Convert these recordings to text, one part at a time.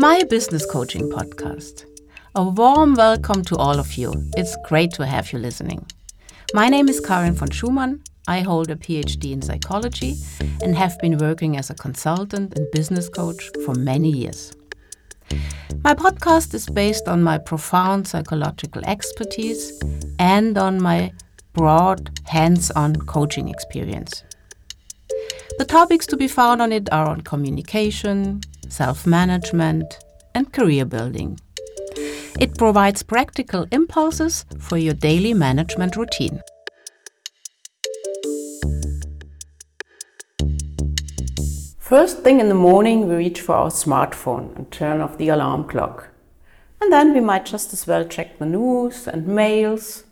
my business coaching podcast. A warm welcome to all of you. It's great to have you listening. My name is Karin von Schumann. I hold a PhD in psychology and have been working as a consultant and business coach for many years. My podcast is based on my profound psychological expertise and on my broad hands on coaching experience. The topics to be found on it are on communication, self management, and career building. It provides practical impulses for your daily management routine. First thing in the morning, we reach for our smartphone and turn off the alarm clock. And then we might just as well check the news and mails,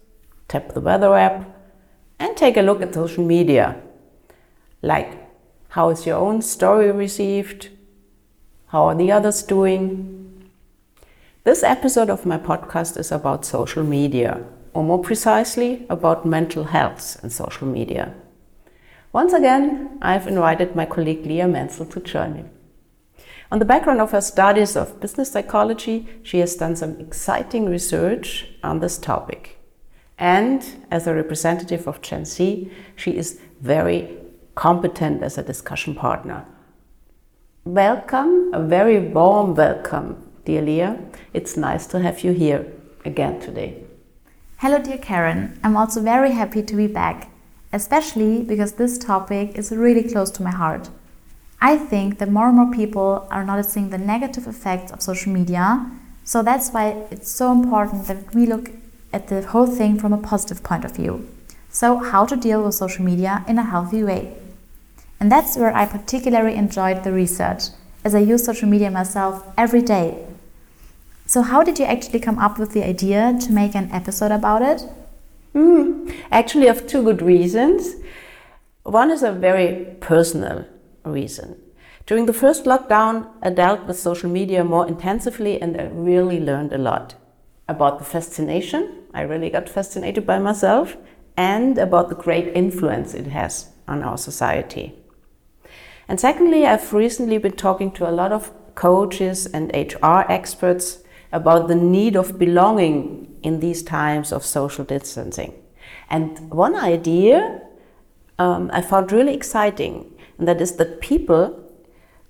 tap the weather app, and take a look at social media. Like, how is your own story received? How are the others doing? This episode of my podcast is about social media, or more precisely, about mental health and social media. Once again, I've invited my colleague Leah Menzel to join me. On the background of her studies of business psychology, she has done some exciting research on this topic. And as a representative of Gen Z, she is very competent as a discussion partner. Welcome, a very warm welcome, dear Leah. It's nice to have you here again today. Hello, dear Karin. I'm also very happy to be back especially because this topic is really close to my heart. I think that more and more people are noticing the negative effects of social media, so that's why it's so important that we look at the whole thing from a positive point of view. So, how to deal with social media in a healthy way. And that's where I particularly enjoyed the research, as I use social media myself every day. So, how did you actually come up with the idea to make an episode about it? Mm, actually, of two good reasons. One is a very personal reason. During the first lockdown, I dealt with social media more intensively and I really learned a lot about the fascination. I really got fascinated by myself and about the great influence it has on our society. And secondly, I've recently been talking to a lot of coaches and HR experts about the need of belonging in these times of social distancing. And one idea um, I found really exciting, and that is that people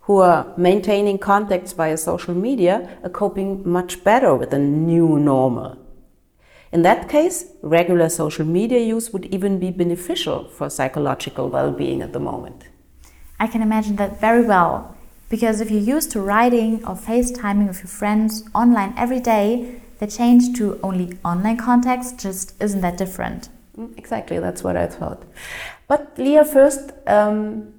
who are maintaining contacts via social media are coping much better with the new normal. In that case, regular social media use would even be beneficial for psychological well being at the moment. I can imagine that very well, because if you're used to writing or FaceTiming with your friends online every day, the change to only online contacts just isn't that different. Mm, exactly, that's what I thought. But Leah, first, um,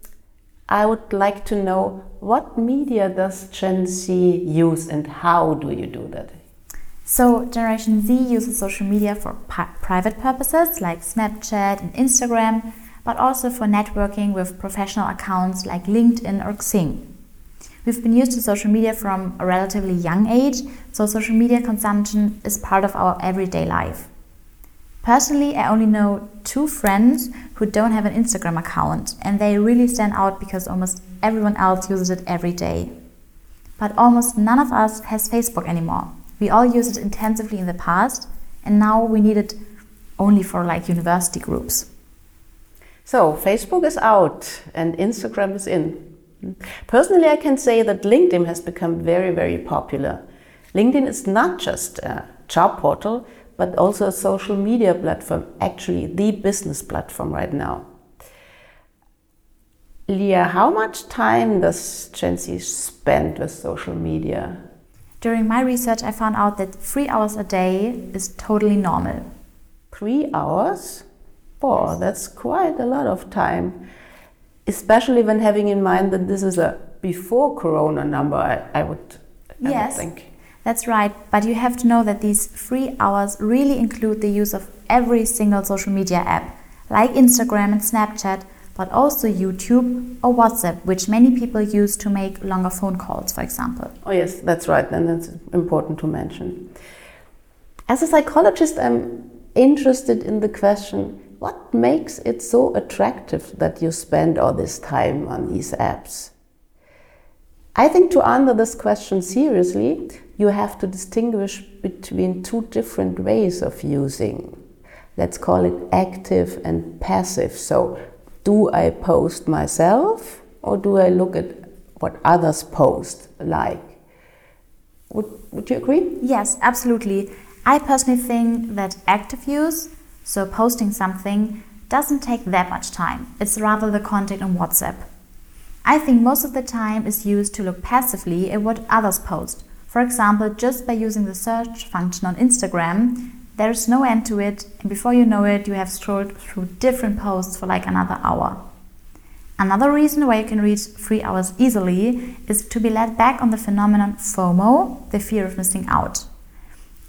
I would like to know what media does Gen Z use and how do you do that? So, Generation Z uses social media for private purposes like Snapchat and Instagram, but also for networking with professional accounts like LinkedIn or Xing. We've been used to social media from a relatively young age, so social media consumption is part of our everyday life. Personally, I only know two friends who don't have an Instagram account, and they really stand out because almost everyone else uses it every day. But almost none of us has Facebook anymore. We all used it intensively in the past, and now we need it only for like university groups. So, Facebook is out and Instagram is in. Personally, I can say that LinkedIn has become very, very popular. LinkedIn is not just a job portal, but also a social media platform, actually, the business platform right now. Leah, how much time does Gen Z spend with social media? During my research, I found out that three hours a day is totally normal. Three hours? Boy, that's quite a lot of time especially when having in mind that this is a before corona number, I, I would I yes, would think. That's right, but you have to know that these three hours really include the use of every single social media app, like Instagram and Snapchat, but also YouTube or WhatsApp, which many people use to make longer phone calls, for example. Oh, yes, that's right, and that's important to mention. As a psychologist, I'm interested in the question what makes it so attractive that you spend all this time on these apps? I think to answer this question seriously, you have to distinguish between two different ways of using. Let's call it active and passive. So, do I post myself or do I look at what others post like? Would, would you agree? Yes, absolutely. I personally think that active use, so posting something, doesn't take that much time. It's rather the content on WhatsApp. I think most of the time is used to look passively at what others post. For example, just by using the search function on Instagram, there is no end to it, and before you know it, you have scrolled through different posts for like another hour. Another reason why you can reach three hours easily is to be led back on the phenomenon FOMO, the fear of missing out.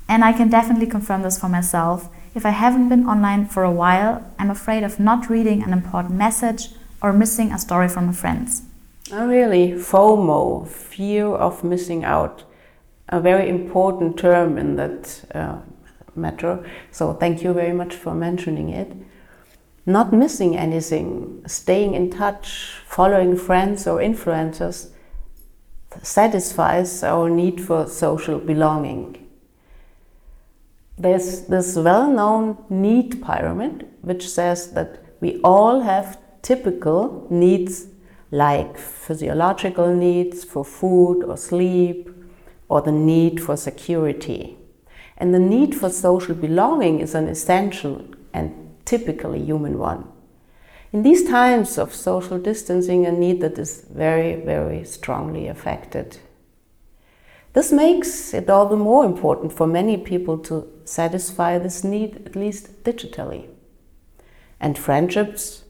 And I can definitely confirm this for myself. If I haven't been online for a while, I'm afraid of not reading an important message or missing a story from my friends. Oh, really? FOMO, fear of missing out, a very important term in that uh, matter. So, thank you very much for mentioning it. Not missing anything, staying in touch, following friends or influencers satisfies our need for social belonging. There's this well known need pyramid which says that we all have typical needs like physiological needs for food or sleep, or the need for security. And the need for social belonging is an essential and typically human one. In these times of social distancing, a need that is very, very strongly affected. This makes it all the more important for many people to satisfy this need, at least digitally. And friendships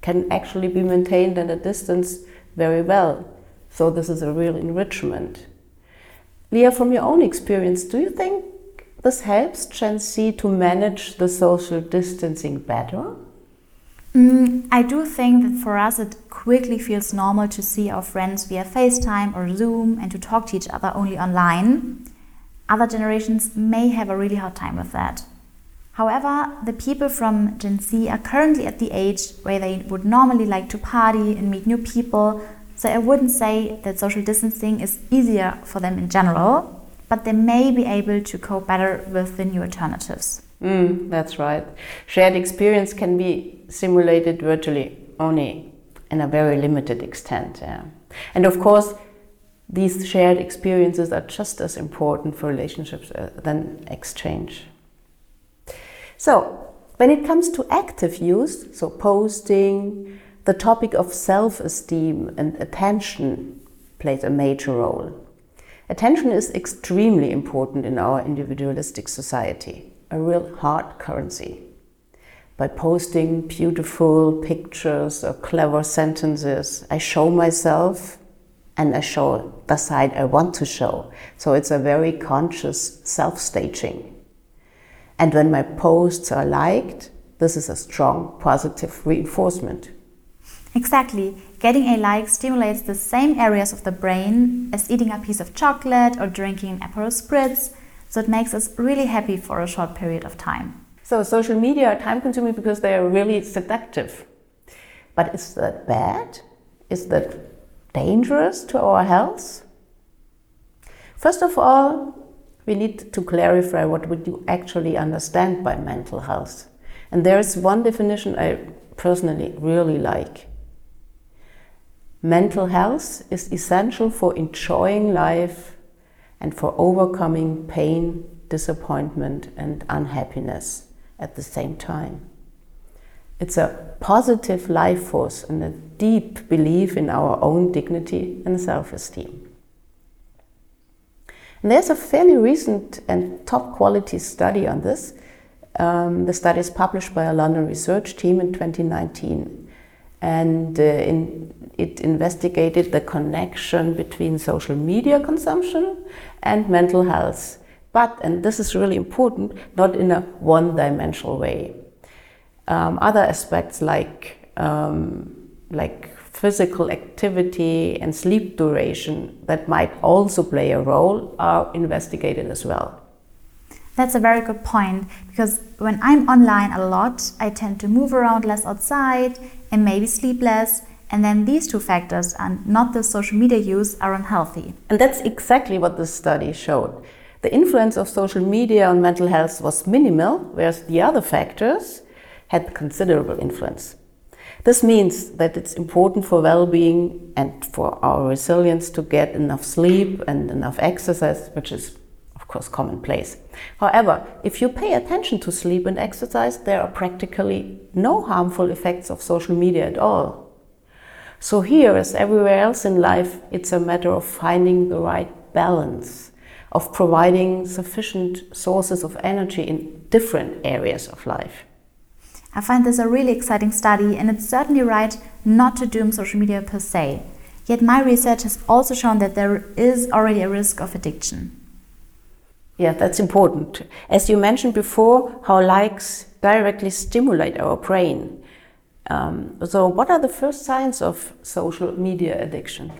can actually be maintained at a distance very well. So this is a real enrichment. Leah, from your own experience, do you think this helps Gen Z to manage the social distancing better? Mm, I do think that for us it quickly feels normal to see our friends via FaceTime or Zoom and to talk to each other only online. Other generations may have a really hard time with that. However, the people from Gen Z are currently at the age where they would normally like to party and meet new people, so I wouldn't say that social distancing is easier for them in general, but they may be able to cope better with the new alternatives. Mm, that's right. Shared experience can be simulated virtually only in a very limited extent. Yeah. And of course, these shared experiences are just as important for relationships uh, than exchange. So, when it comes to active use, so posting, the topic of self esteem and attention plays a major role. Attention is extremely important in our individualistic society, a real hard currency. By posting beautiful pictures or clever sentences, I show myself and I show the side I want to show. So it's a very conscious self staging. And when my posts are liked, this is a strong positive reinforcement. Exactly. Getting a like stimulates the same areas of the brain as eating a piece of chocolate or drinking an Aperol Spritz, so it makes us really happy for a short period of time. So, social media are time consuming because they are really seductive. But is that bad? Is that dangerous to our health? First of all, we need to clarify what would you actually understand by mental health. And there is one definition I personally really like. Mental health is essential for enjoying life and for overcoming pain, disappointment, and unhappiness at the same time. It's a positive life force and a deep belief in our own dignity and self esteem. And there's a fairly recent and top quality study on this. Um, the study is published by a London research team in 2019. And uh, in, it investigated the connection between social media consumption and mental health. But, and this is really important, not in a one dimensional way. Um, other aspects like, um, like physical activity and sleep duration that might also play a role are investigated as well. That's a very good point because when I'm online a lot, I tend to move around less outside and maybe sleep less, And then these two factors and not the social media use are unhealthy. And that's exactly what the study showed. The influence of social media on mental health was minimal, whereas the other factors had considerable influence. This means that it's important for well being and for our resilience to get enough sleep and enough exercise, which is, of course, commonplace. However, if you pay attention to sleep and exercise, there are practically no harmful effects of social media at all. So, here, as everywhere else in life, it's a matter of finding the right balance, of providing sufficient sources of energy in different areas of life. I find this a really exciting study, and it's certainly right not to doom social media per se. Yet, my research has also shown that there is already a risk of addiction. Yeah, that's important. As you mentioned before, how likes directly stimulate our brain. Um, so, what are the first signs of social media addiction?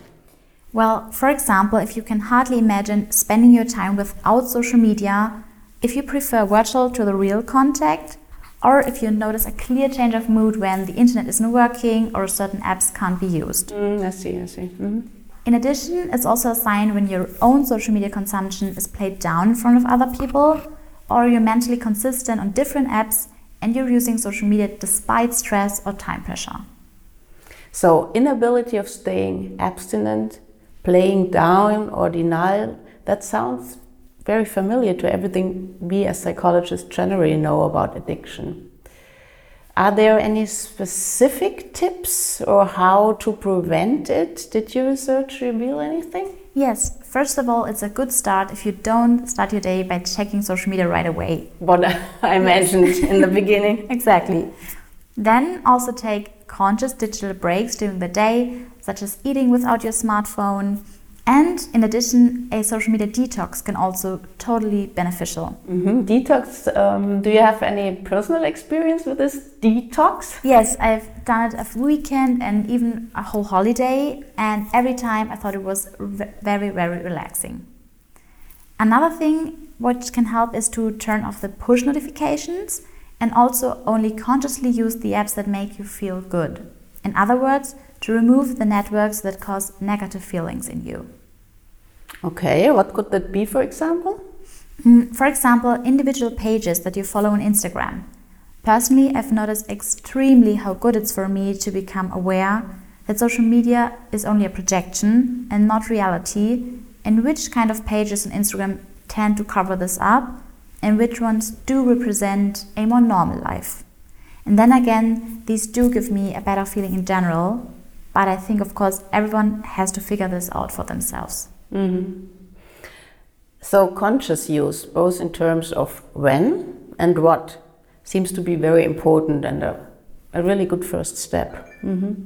Well, for example, if you can hardly imagine spending your time without social media, if you prefer virtual to the real contact, or if you notice a clear change of mood when the internet isn't working or certain apps can't be used. Mm, I see, I see. Mm -hmm. In addition, it's also a sign when your own social media consumption is played down in front of other people, or you're mentally consistent on different apps and you're using social media despite stress or time pressure. So, inability of staying abstinent, playing down, or denial, that sounds very familiar to everything we as psychologists generally know about addiction. Are there any specific tips or how to prevent it? Did your research reveal anything? Yes, first of all, it's a good start if you don't start your day by checking social media right away. What I mentioned in the beginning. Exactly. Then also take conscious digital breaks during the day, such as eating without your smartphone, and in addition, a social media detox can also totally beneficial. Mm-hmm. Detox. Um, do you have any personal experience with this detox? Yes, I've done it a weekend and even a whole holiday, and every time I thought it was very, very relaxing. Another thing which can help is to turn off the push notifications and also only consciously use the apps that make you feel good. In other words, to remove the networks that cause negative feelings in you. Okay, what could that be, for example? Mm, for example, individual pages that you follow on Instagram. Personally, I've noticed extremely how good it's for me to become aware that social media is only a projection and not reality, and which kind of pages on Instagram tend to cover this up, and which ones do represent a more normal life. And then again, these do give me a better feeling in general, but I think, of course, everyone has to figure this out for themselves. Mm-hmm. So, conscious use, both in terms of when and what, seems to be very important and a, a really good first step. Mm-hmm.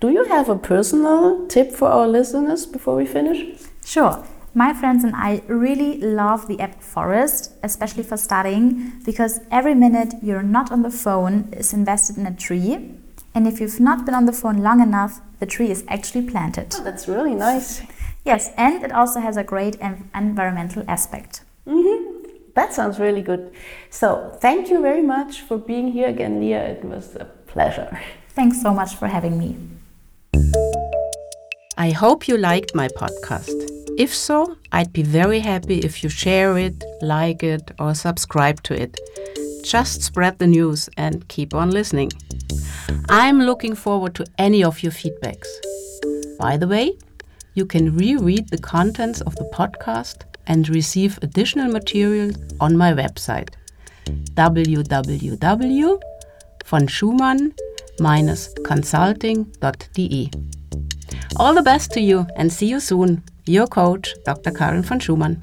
Do you have a personal tip for our listeners before we finish? Sure. My friends and I really love the app Forest, especially for studying, because every minute you're not on the phone is invested in a tree. And if you've not been on the phone long enough, the tree is actually planted. Oh, that's really nice. Yes, and it also has a great environmental aspect. Mm-hmm. That sounds really good. So, thank you very much for being here again, Leah. It was a pleasure. Thanks so much for having me. I hope you liked my podcast. If so, I'd be very happy if you share it, like it, or subscribe to it. Just spread the news and keep on listening. I'm looking forward to any of your feedbacks. By the way, you can reread the contents of the podcast and receive additional material on my website www.von-consulting.de. All the best to you and see you soon. Your coach, Dr. Karin von Schumann.